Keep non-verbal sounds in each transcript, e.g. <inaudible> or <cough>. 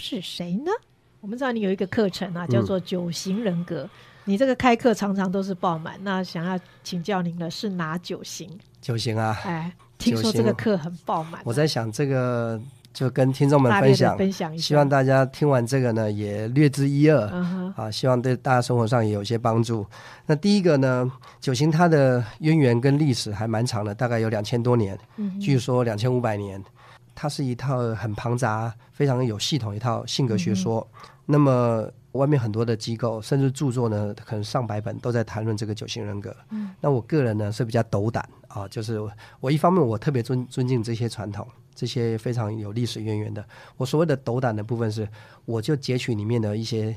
是谁呢？我们知道你有一个课程啊，叫做九型人格。你这个开课常常都是爆满，那想要请教您的是哪九型？九型啊，哎，听说这个课很爆满。我在想这个。就跟听众们分享，分享一下，希望大家听完这个呢，也略知一二啊，希望对大家生活上也有些帮助。那第一个呢，九型它的渊源跟历史还蛮长的，大概有两千多年，嗯据说两千五百年。它是一套很庞杂、非常有系统一套性格学说。那么外面很多的机构甚至著作呢，可能上百本都在谈论这个九型人格。那我个人呢是比较斗胆啊，就是我一方面我特别尊尊敬这些传统。这些非常有历史渊源的，我所谓的斗胆的部分是，我就截取里面的一些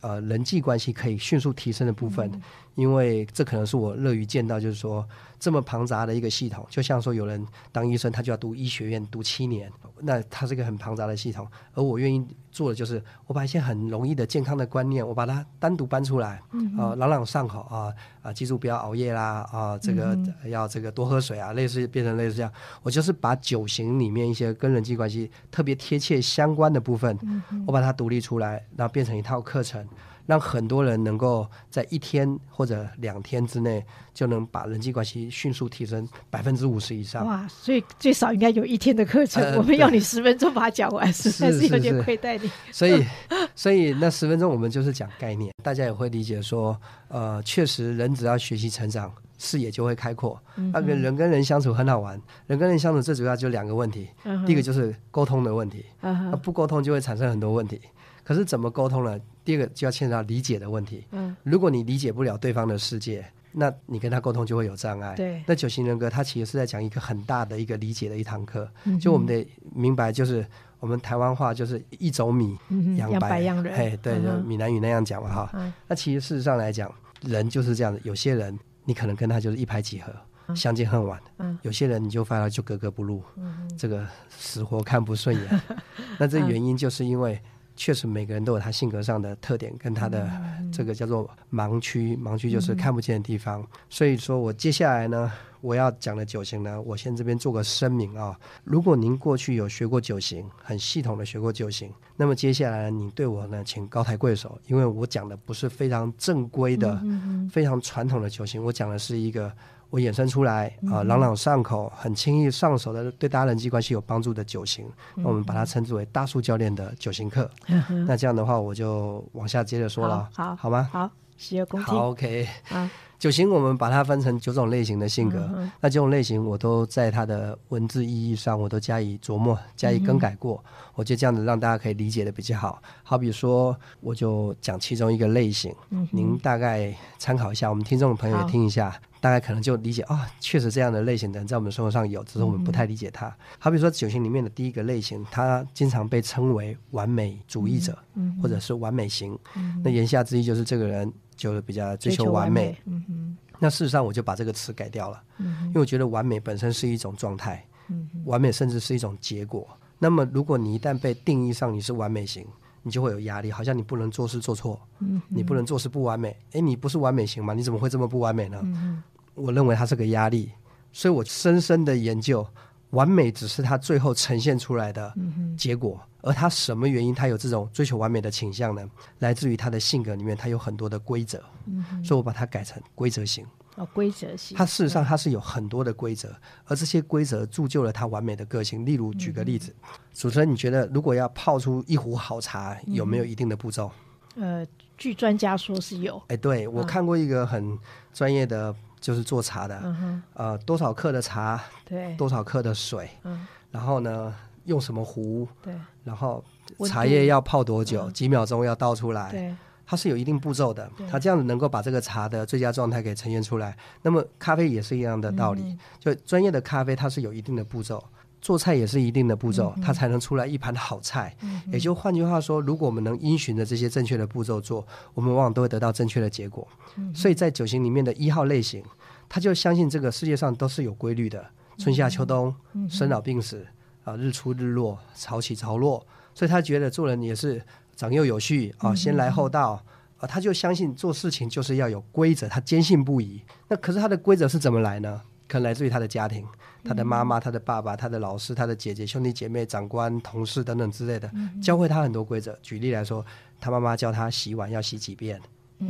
呃人际关系可以迅速提升的部分，因为这可能是我乐于见到，就是说。这么庞杂的一个系统，就像说有人当医生，他就要读医学院读七年，那他是一个很庞杂的系统。而我愿意做的就是，我把一些很容易的健康的观念，我把它单独搬出来，啊，朗朗上口啊啊，记住不要熬夜啦，啊，这个要这个多喝水啊，类似变成类似这样。我就是把九型里面一些跟人际关系特别贴切相关的部分，我把它独立出来，然后变成一套课程。让很多人能够在一天或者两天之内就能把人际关系迅速提升百分之五十以上。哇！所以最少应该有一天的课程，我们要你十分钟把它讲完，实在 <laughs> 是有点亏待你。所以，<laughs> 所以那十分钟我们就是讲概念，大家也会理解说，呃，确实人只要学习成长，视野就会开阔。那个人跟人相处很好玩，人跟人相处最主要就两个问题，第一个就是沟通的问题，那不沟通就会产生很多问题。可是怎么沟通呢？第二个就要牵扯到理解的问题。嗯，如果你理解不了对方的世界，那你跟他沟通就会有障碍。对，那九型人格他其实是在讲一个很大的一个理解的一堂课。嗯，就我们得明白，就是我们台湾话就是一走米养百样人。嘿，对，就闽南语那样讲嘛哈。那其实事实上来讲，人就是这样的。有些人你可能跟他就是一拍即合，相见恨晚。嗯，有些人你就发现就格格不入，这个死活看不顺眼。<laughs> 那这原因就是因为。确实，每个人都有他性格上的特点，跟他的这个叫做盲区，盲区就是看不见的地方。所以说我接下来呢，我要讲的九型呢，我先这边做个声明啊。如果您过去有学过九型，很系统的学过九型，那么接下来你对我呢，请高抬贵手，因为我讲的不是非常正规的、非常传统的九型，我讲的是一个。我衍生出来啊，朗朗上口、很轻易上手的，对大家人际关系有帮助的九型，我们把它称之为大树教练的九型课。那这样的话，我就往下接着说了，好，好吗？好，洗耳恭听。好，OK。九型我们把它分成九种类型的性格，那九种类型我都在它的文字意义上，我都加以琢磨、加以更改过。我觉得这样子让大家可以理解的比较好。好比说，我就讲其中一个类型，您大概参考一下，我们听众朋友也听一下，大概可能就理解啊，确实这样的类型的人在我们生活上有，只是我们不太理解他。好比说，九型里面的第一个类型，他经常被称为完美主义者，或者是完美型。那言下之意就是这个人。就比较追求完美，嗯哼。那事实上，我就把这个词改掉了，嗯因为我觉得完美本身是一种状态，嗯完美甚至是一种结果。那么，如果你一旦被定义上你是完美型，你就会有压力，好像你不能做事做错，嗯，你不能做事不完美。哎，你不是完美型吗？你怎么会这么不完美呢？嗯我认为它是个压力，所以我深深的研究。完美只是他最后呈现出来的结果，而他什么原因他有这种追求完美的倾向呢？来自于他的性格里面，他有很多的规则，所以我把它改成规则型。哦，规则型。他事实上他是有很多的规则，而这些规则铸就了他完美的个性。例如，举个例子，主持人，你觉得如果要泡出一壶好茶，有没有一定的步骤？呃，据专家说是有。哎，对我看过一个很专业的。就是做茶的，呃，多少克的茶，对，多少克的水，嗯，然后呢，用什么壶，对，然后茶叶要泡多久，几秒钟要倒出来，对，它是有一定步骤的，它这样子能够把这个茶的最佳状态给呈现出来。那么咖啡也是一样的道理，就专业的咖啡它是有一定的步骤。做菜也是一定的步骤，它才能出来一盘好菜。也就换句话说，如果我们能因循着这些正确的步骤做，我们往往都会得到正确的结果。所以在九型里面的一号类型，他就相信这个世界上都是有规律的，春夏秋冬、生老病死啊，日出日落、潮起潮落。所以他觉得做人也是长幼有序啊，先来后到啊，他就相信做事情就是要有规则，他坚信不疑。那可是他的规则是怎么来呢？可能来自于他的家庭，他的妈妈、他的爸爸、他的老师、他的姐姐、兄弟姐妹、长官、同事等等之类的，教会他很多规则。举例来说，他妈妈教他洗碗要洗几遍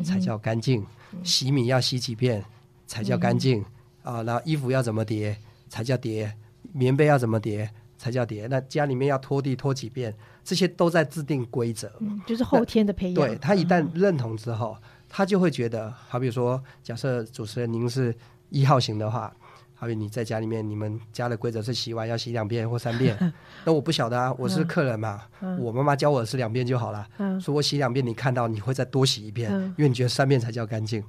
才叫干净，洗米要洗几遍才叫干净。啊，然后衣服要怎么叠才叫叠，棉被要怎么叠才叫叠，那家里面要拖地拖几遍，这些都在制定规则，就是后天的培养。对他一旦认同之后，他就会觉得，好比说，假设主持人您是一号型的话。好比你在家里面，你们家的规则是洗碗要洗两遍或三遍，<laughs> 那我不晓得啊，我是客人嘛，我妈妈教我是两遍就好了。说我洗两遍，你看到你会再多洗一遍，因为你觉得三遍才叫干净。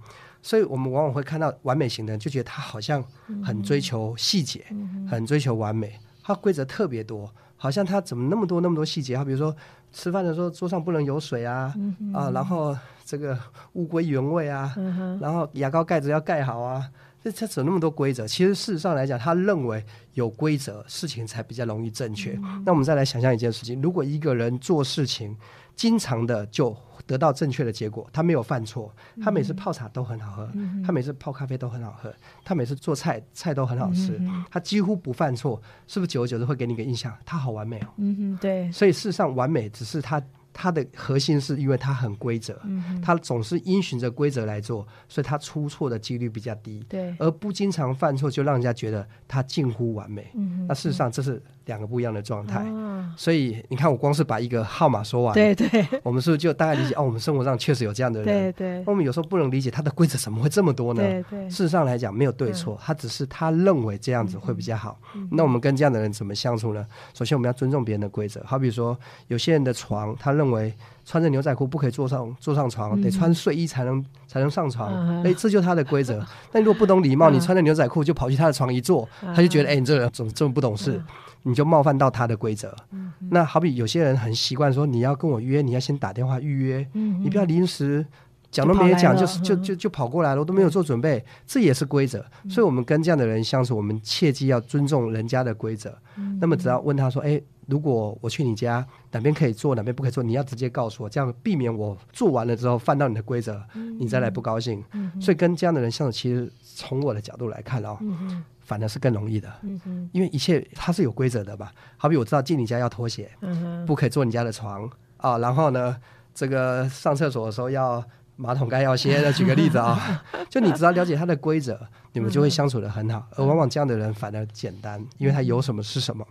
所以我们往往会看到完美型的人，就觉得他好像很追求细节，很追求完美，他规则特别多，好像他怎么那么多那么多细节？他比如说吃饭的时候桌上不能有水啊，啊，然后这个物归原位啊，然后牙膏盖子要盖好啊。这这扯那么多规则，其实事实上来讲，他认为有规则，事情才比较容易正确。那我们再来想象一件事情：如果一个人做事情，经常的就得到正确的结果，他没有犯错，他每次泡茶都很好喝，他每次泡咖啡都很好喝，他每次做菜菜都很好吃，他几乎不犯错，是不是久而久之会给你一个印象，他好完美哦？嗯哼，对。所以事实上，完美只是他。它的核心是因为它很规则，它总是因循着规则来做，所以它出错的几率比较低。对，而不经常犯错，就让人家觉得它近乎完美。那事实上这是两个不一样的状态。所以你看，我光是把一个号码说完，对对，我们是不是就大概理解？哦，我们生活上确实有这样的人。对对，我们有时候不能理解他的规则怎么会这么多呢？对对，事实上来讲没有对错，他只是他认为这样子会比较好。那我们跟这样的人怎么相处呢？首先我们要尊重别人的规则，好比说有些人的床，他认为。穿着牛仔裤不可以坐上坐上床，得穿睡衣才能才能上床。哎，这就是他的规则。<laughs> 但如果不懂礼貌，你穿着牛仔裤就跑去他的床一坐，他就觉得哎，你这个人怎么这么不懂事？你就冒犯到他的规则。那好比有些人很习惯说，你要跟我约，你要先打电话预约，你不要临时讲都没讲就是就就就跑过来了，我都没有做准备，这也是规则。所以，我们跟这样的人相处，我们切记要尊重人家的规则。那么，只要问他说，哎。如果我去你家，哪边可以做，哪边不可以做，你要直接告诉我，这样避免我做完了之后犯到你的规则，你再来不高兴。所以跟这样的人相处，其实从我的角度来看哦，反而是更容易的，因为一切它是有规则的吧。好比我知道进你家要脱鞋，不可以坐你家的床啊。然后呢，这个上厕所的时候要。马桶盖要掀的，举个例子啊，就你只要了解它的规则，你们就会相处的很好。而往往这样的人反而简单，因为他有什么是什么。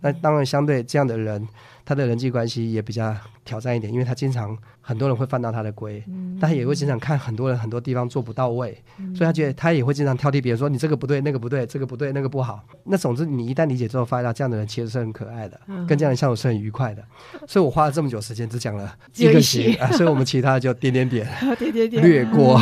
那当然，相对这样的人。他的人际关系也比较挑战一点，因为他经常很多人会犯到他的规，但他也会经常看很多人很多地方做不到位，所以他觉得他也会经常挑剔别人说你这个不对，那个不对，这个不对，那个不好。那总之，你一旦理解之后，发现到这样的人其实是很可爱的，跟这样的相处是很愉快的。<laughs> 所以我花了这么久时间，只讲了一个型，所以我们其他就点点点，<laughs> 点点点略过。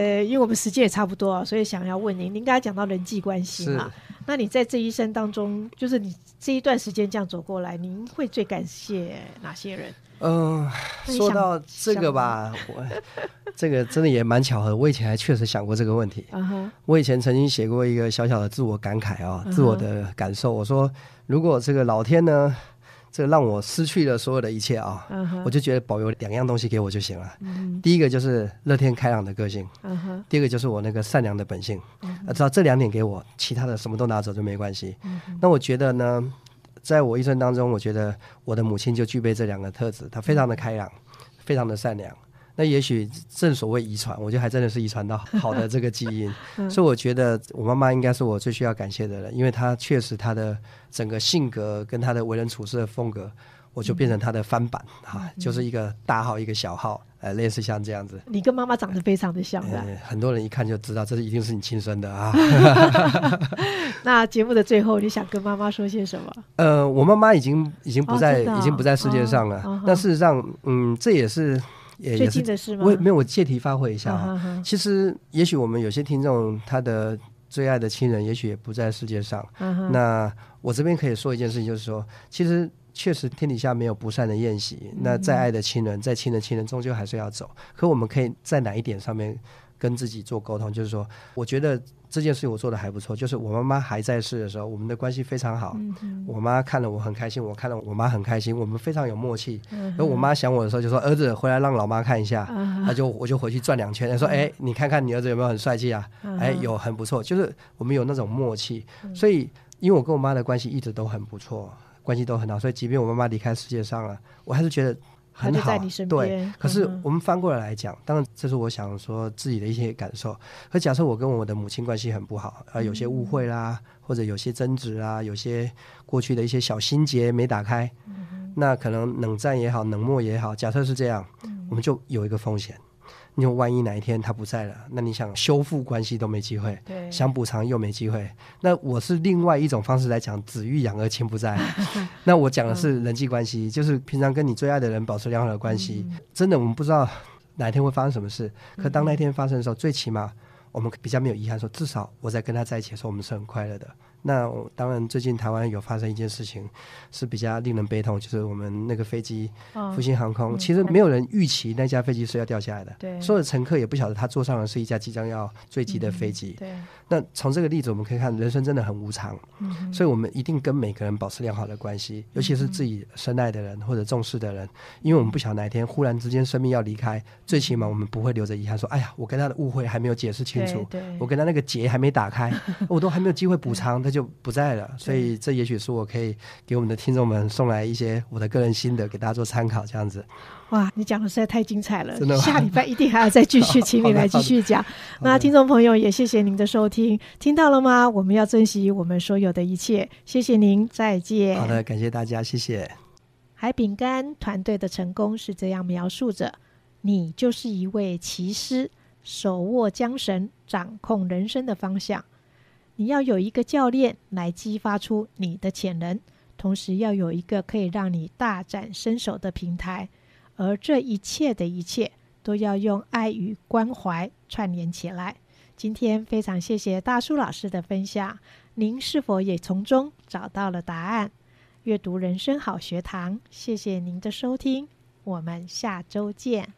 呃，因为我们时间也差不多，所以想要问您，您刚才讲到人际关系嘛，那你在这一生当中，就是你这一段时间这样走过来，您会最感谢哪些人？嗯，说到这个吧，我这个真的也蛮巧合，我以前还确实想过这个问题。我以前曾经写过一个小小的自我感慨啊，自我的感受，我说如果这个老天呢。这让我失去了所有的一切啊！我就觉得保留两样东西给我就行了。第一个就是乐天开朗的个性，第二个就是我那个善良的本性。只要这两点给我，其他的什么都拿走就没关系。那我觉得呢，在我一生当中，我觉得我的母亲就具备这两个特质，她非常的开朗，非常的善良。那也许正所谓遗传，我觉得还真的是遗传到好的这个基因，<laughs> 所以我觉得我妈妈应该是我最需要感谢的人，因为她确实她的整个性格跟她的为人处事的风格，我就变成她的翻版啊，就是一个大号一个小号，呃，类似像这样子。你跟妈妈长得非常的像，很多人一看就知道这是一定是你亲生的啊。<laughs> <laughs> 那节目的最后，你想跟妈妈说些什么？呃，我妈妈已经已经不在，已经不在世界上了。那事实上，嗯，这也是。最近的事吗？我没有，我借题发挥一下啊。其实，也许我们有些听众，他的最爱的亲人，也许也不在世界上。那我这边可以说一件事情，就是说，其实确实天底下没有不散的宴席。那再爱的亲人，再亲的亲人，终究还是要走。可我们可以在哪一点上面跟自己做沟通？就是说，我觉得这件事情我做的还不错，就是我妈妈还在世的时候，我们的关系非常好。我妈看了我很开心，我看了我妈很开心，我们非常有默契。然后我妈想我的时候就说：“儿子回来让老妈看一下。”他就我就回去转两圈，他说：“哎，你看看你儿子有没有很帅气啊？哎，有很不错，就是我们有那种默契。所以因为我跟我妈的关系一直都很不错，关系都很好，所以即便我妈妈离开世界上了，我还是觉得。很好，对。可是我们翻过来来讲，当然这是我想说自己的一些感受。可假设我跟我的母亲关系很不好，啊，有些误会啦，或者有些争执啊，有些过去的一些小心结没打开，那可能冷战也好，冷漠也好，假设是这样，我们就有一个风险。你万一哪一天他不在了，那你想修复关系都没机会，想补偿又没机会。那我是另外一种方式来讲，子欲养而亲不在。<laughs> 那我讲的是人际关系，就是平常跟你最爱的人保持良好的关系。真的，我们不知道哪一天会发生什么事，可当那天发生的时候，最起码我们比较没有遗憾，说至少我在跟他在一起的时候，我们是很快乐的。那当然，最近台湾有发生一件事情是比较令人悲痛，就是我们那个飞机复兴航空，其实没有人预期那架飞机是要掉下来的，对，所有的乘客也不晓得他坐上的是一架即将要坠机的飞机，对。那从这个例子我们可以看，人生真的很无常，所以我们一定跟每个人保持良好的关系，尤其是自己深爱的人或者重视的人，因为我们不晓得哪一天忽然之间生命要离开，最起码我们不会留着遗憾，说哎呀，我跟他的误会还没有解释清楚，我跟他那个结还没打开，<laughs> 我都还没有机会补偿，他就不在了。所以这也许是我可以给我们的听众们送来一些我的个人心得，给大家做参考，这样子。哇，你讲的实在太精彩了！真的，下礼拜一定还要再继续，<laughs> 请你来继续讲。那听众朋友也谢谢您的收听，听到了吗？我们要珍惜我们所有的一切。谢谢您，再见。好的，感谢大家，谢谢。海饼干团队的成功是这样描述着：你就是一位骑师，手握缰绳，掌控人生的方向。你要有一个教练来激发出你的潜能，同时要有一个可以让你大展身手的平台。而这一切的一切，都要用爱与关怀串联起来。今天非常谢谢大叔老师的分享，您是否也从中找到了答案？阅读人生好学堂，谢谢您的收听，我们下周见。